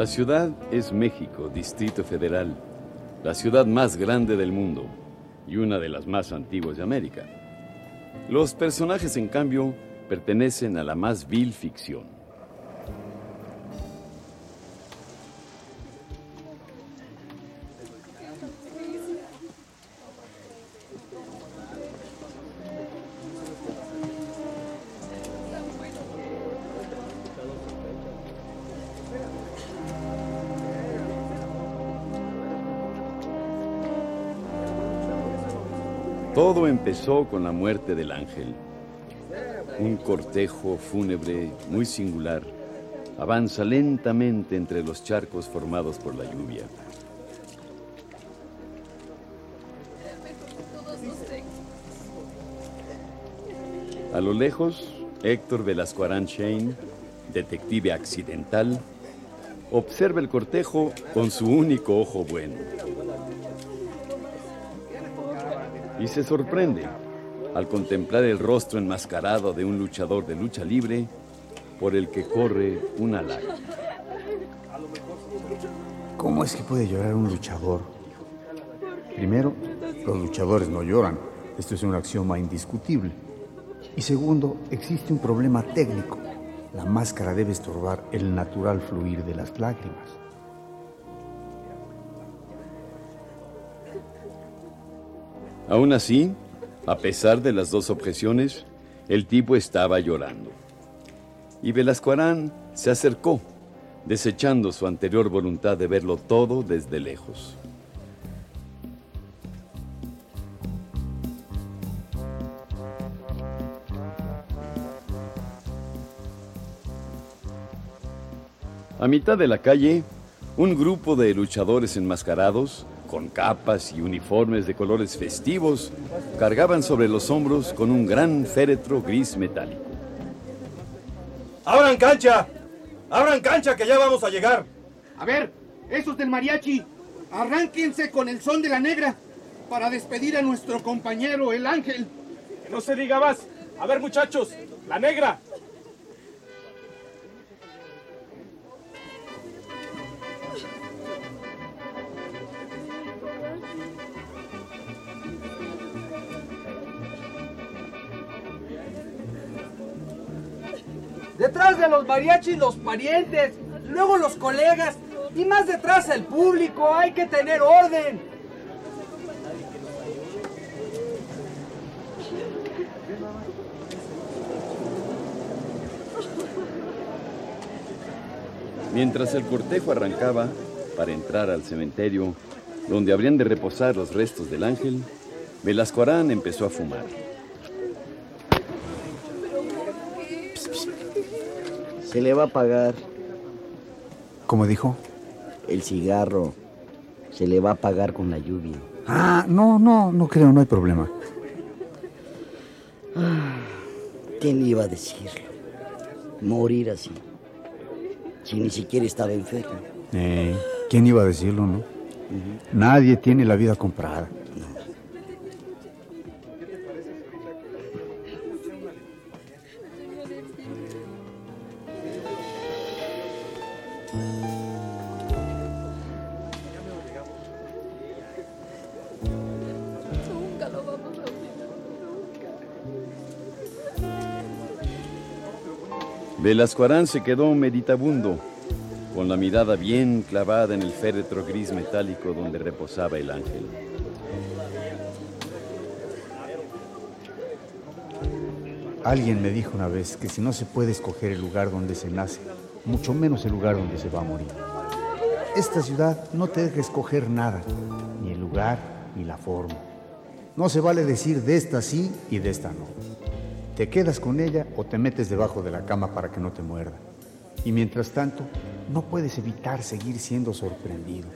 La ciudad es México, Distrito Federal, la ciudad más grande del mundo y una de las más antiguas de América. Los personajes, en cambio, pertenecen a la más vil ficción. Todo empezó con la muerte del ángel. Un cortejo fúnebre muy singular avanza lentamente entre los charcos formados por la lluvia. A lo lejos, Héctor Velasco Shane, detective accidental, observa el cortejo con su único ojo bueno. Y se sorprende al contemplar el rostro enmascarado de un luchador de lucha libre por el que corre una lágrima. ¿Cómo es que puede llorar un luchador? Primero, los luchadores no lloran. Esto es un axioma indiscutible. Y segundo, existe un problema técnico. La máscara debe estorbar el natural fluir de las lágrimas. Aún así, a pesar de las dos objeciones, el tipo estaba llorando. Y Velasco Arán se acercó, desechando su anterior voluntad de verlo todo desde lejos. A mitad de la calle, un grupo de luchadores enmascarados, con capas y uniformes de colores festivos, cargaban sobre los hombros con un gran féretro gris metálico. ¡Abran cancha! ¡Abran cancha que ya vamos a llegar! A ver, esos del mariachi, arránquense con el son de la negra para despedir a nuestro compañero, el ángel. Que no se diga más. A ver, muchachos, la negra. Detrás de los mariachis los parientes, luego los colegas y más detrás el público. Hay que tener orden. Mientras el cortejo arrancaba para entrar al cementerio, donde habrían de reposar los restos del ángel, Velasco Arán empezó a fumar. Se le va a pagar ¿Cómo dijo? el cigarro. Se le va a pagar con la lluvia. Ah, no, no, no creo, no hay problema. ¿Quién iba a decirlo? Morir así. Si ni siquiera estaba enfermo. Eh, ¿Quién iba a decirlo, no? Nadie tiene la vida comprada. Velasco Arán se quedó meditabundo, con la mirada bien clavada en el féretro gris metálico donde reposaba el ángel. Alguien me dijo una vez que si no se puede escoger el lugar donde se nace, mucho menos el lugar donde se va a morir. Esta ciudad no te deja escoger nada, ni el lugar ni la forma. No se vale decir de esta sí y de esta no. Te quedas con ella o te metes debajo de la cama para que no te muerda. Y mientras tanto, no puedes evitar seguir siendo sorprendido.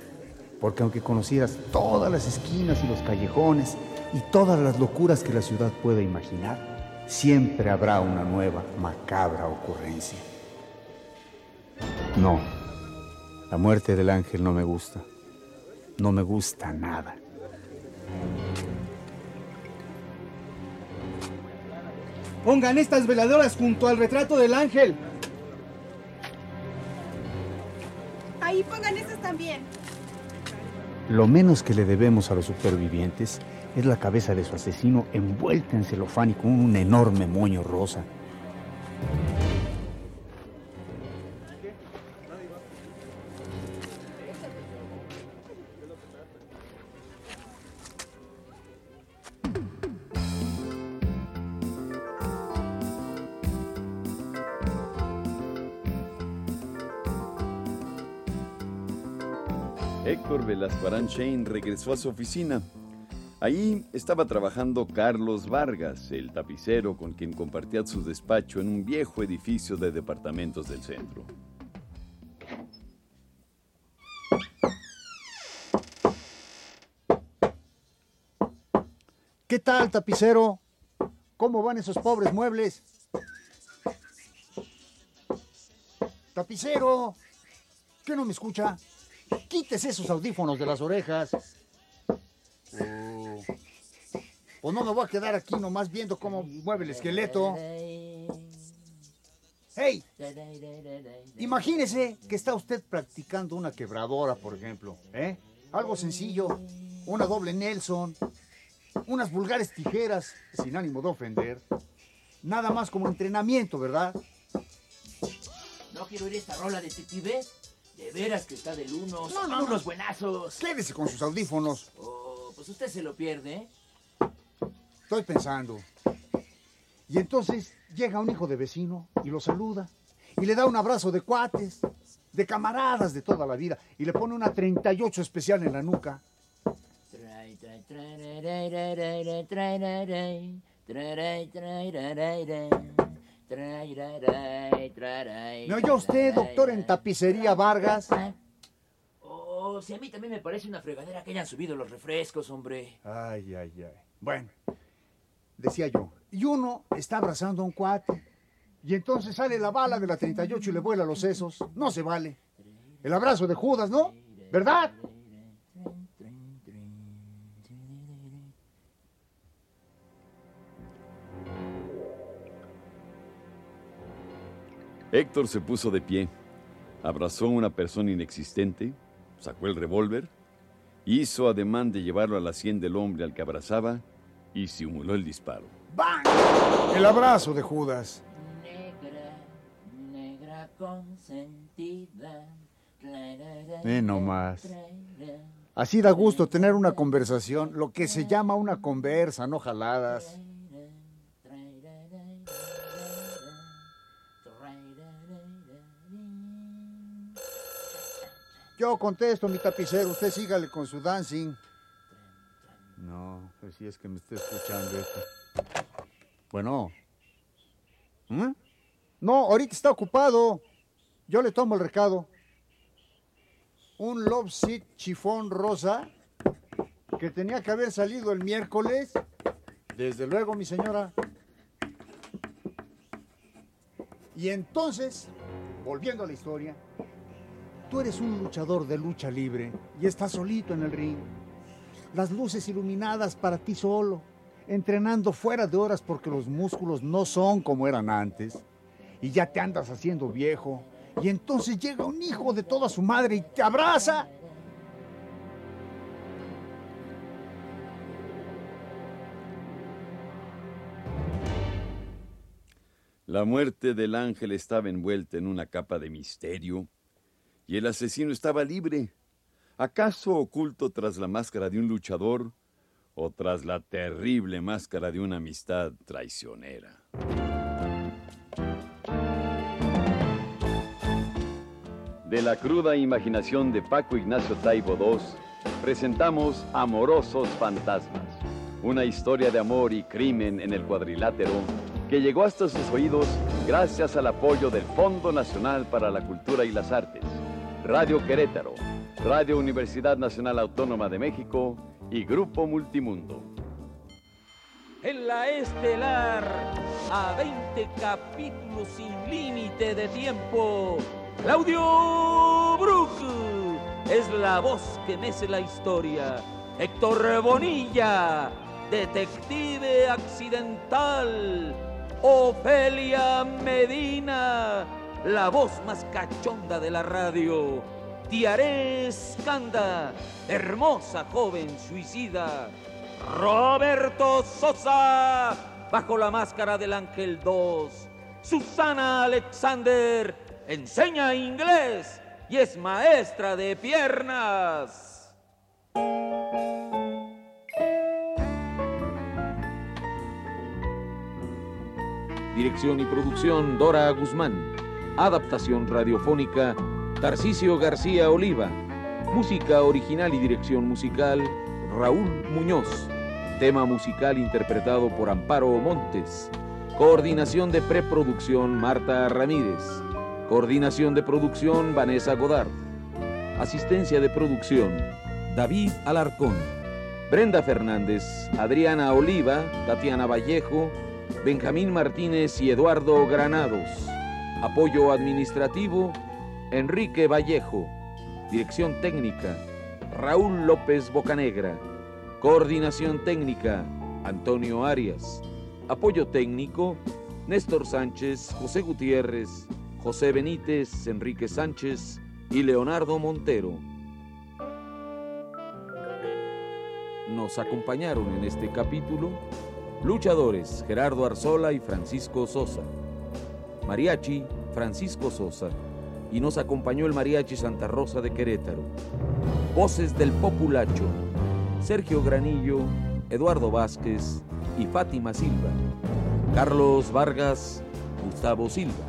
Porque aunque conocieras todas las esquinas y los callejones y todas las locuras que la ciudad pueda imaginar, siempre habrá una nueva, macabra ocurrencia. No, la muerte del ángel no me gusta. No me gusta nada. Pongan estas veladoras junto al retrato del ángel. Ahí pongan esas también. Lo menos que le debemos a los supervivientes es la cabeza de su asesino envuelta en celofán y con un enorme moño rosa. Héctor Velascuarán Shane regresó a su oficina. Ahí estaba trabajando Carlos Vargas, el tapicero con quien compartía su despacho en un viejo edificio de departamentos del centro. ¿Qué tal, tapicero? ¿Cómo van esos pobres muebles? Tapicero, ¿qué no me escucha? Quítese esos audífonos de las orejas. O no me voy a quedar aquí nomás viendo cómo mueve el esqueleto. ¡Hey! Imagínese que está usted practicando una quebradora, por ejemplo. ¿eh? Algo sencillo. Una doble Nelson. Unas vulgares tijeras, sin ánimo de ofender. Nada más como entrenamiento, ¿verdad? No quiero oír esta rola de Titibé. De veras que está del uno. No, Son no, no. unos buenazos. Quédese con sus audífonos. Oh, pues usted se lo pierde, ¿eh? Estoy pensando. Y entonces llega un hijo de vecino y lo saluda. Y le da un abrazo de cuates, de camaradas de toda la vida. Y le pone una 38 especial en la nuca. ¿Me oyó usted, doctor en tapicería Vargas? Oh, si a mí también me parece una fregadera que hayan subido los refrescos, hombre. Ay, ay, ay. Bueno, decía yo. Y uno está abrazando a un cuate. Y entonces sale la bala de la 38 y le vuela los sesos. No se vale. El abrazo de Judas, ¿no? ¿Verdad? Héctor se puso de pie, abrazó a una persona inexistente, sacó el revólver, hizo ademán de llevarlo a la sien del hombre al que abrazaba y simuló el disparo. ¡Bang! El abrazo de Judas. Negra, negra consentida. Ve nomás. Así da gusto tener una conversación, lo que se llama una conversa, no jaladas. Yo contesto, mi tapicero, usted sígale con su dancing. No, pues si es que me está escuchando esto. Bueno. ¿Mm? No, ahorita está ocupado. Yo le tomo el recado. Un love seat chifón rosa que tenía que haber salido el miércoles. Desde luego, mi señora. Y entonces, volviendo a la historia, tú eres un luchador de lucha libre y estás solito en el ring. Las luces iluminadas para ti solo, entrenando fuera de horas porque los músculos no son como eran antes. Y ya te andas haciendo viejo. Y entonces llega un hijo de toda su madre y te abraza. La muerte del ángel estaba envuelta en una capa de misterio y el asesino estaba libre. ¿Acaso oculto tras la máscara de un luchador o tras la terrible máscara de una amistad traicionera? De la cruda imaginación de Paco Ignacio Taibo II, presentamos Amorosos Fantasmas, una historia de amor y crimen en el cuadrilátero que llegó hasta sus oídos gracias al apoyo del Fondo Nacional para la Cultura y las Artes, Radio Querétaro, Radio Universidad Nacional Autónoma de México y Grupo Multimundo. En la estelar, a 20 capítulos sin límite de tiempo, Claudio Brook es la voz que mece la historia. Héctor Bonilla, detective accidental. Ofelia Medina, la voz más cachonda de la radio. Tiaré Scanda, hermosa joven suicida. Roberto Sosa, bajo la máscara del Ángel 2. Susana Alexander, enseña inglés y es maestra de piernas. Dirección y producción Dora Guzmán. Adaptación radiofónica Tarcisio García Oliva. Música original y dirección musical Raúl Muñoz. Tema musical interpretado por Amparo Montes. Coordinación de preproducción Marta Ramírez. Coordinación de producción Vanessa Godard. Asistencia de producción David Alarcón. Brenda Fernández, Adriana Oliva, Tatiana Vallejo, Benjamín Martínez y Eduardo Granados. Apoyo administrativo Enrique Vallejo. Dirección técnica Raúl López Bocanegra. Coordinación técnica Antonio Arias. Apoyo técnico Néstor Sánchez, José Gutiérrez, José Benítez, Enrique Sánchez y Leonardo Montero. Nos acompañaron en este capítulo luchadores Gerardo Arzola y Francisco Sosa, mariachi Francisco Sosa. Y nos acompañó el mariachi Santa Rosa de Querétaro, voces del populacho. Sergio Granillo, Eduardo Vázquez y Fátima Silva, Carlos Vargas, Gustavo Silva.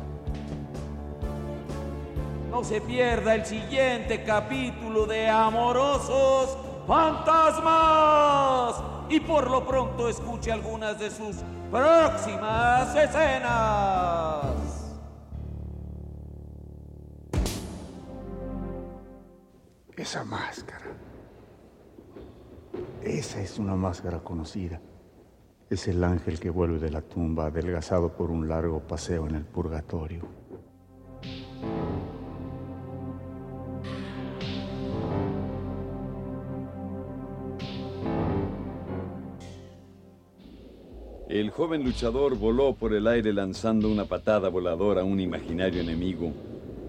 No se pierda el siguiente capítulo de Amorosos Fantasmas. Y por lo pronto escuche algunas de sus próximas escenas. Esa máscara. Esa es una máscara conocida. Es el ángel que vuelve de la tumba adelgazado por un largo paseo en el purgatorio. El joven luchador voló por el aire lanzando una patada voladora a un imaginario enemigo.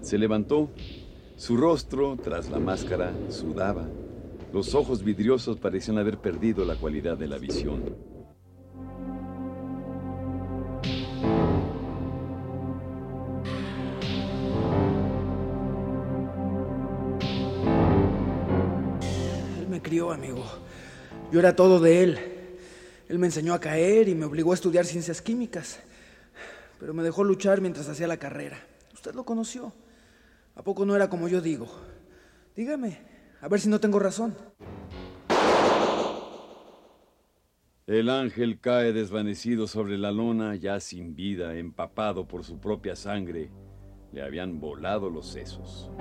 Se levantó. Su rostro, tras la máscara, sudaba. Los ojos vidriosos parecían haber perdido la cualidad de la visión. Él me crió, amigo. Yo era todo de él. Él me enseñó a caer y me obligó a estudiar ciencias químicas. Pero me dejó luchar mientras hacía la carrera. Usted lo conoció. ¿A poco no era como yo digo? Dígame, a ver si no tengo razón. El ángel cae desvanecido sobre la lona, ya sin vida, empapado por su propia sangre. Le habían volado los sesos.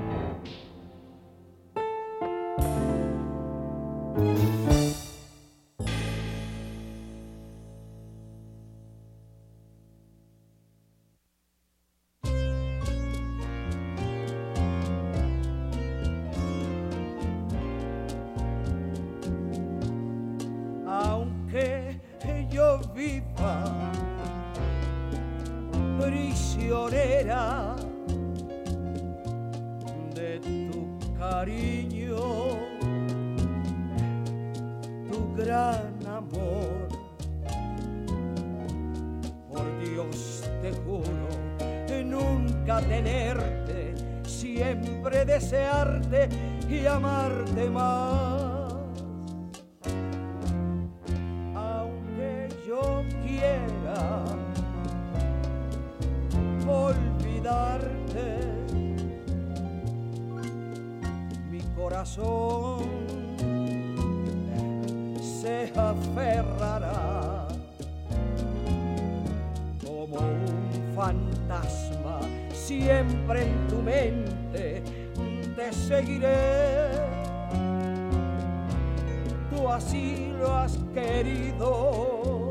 De tu cariño, tu gran amor. Por Dios te juro nunca tenerte, siempre desearte y amarte más. Se aferrará como un fantasma siempre en tu mente. Te seguiré. Tú así lo has querido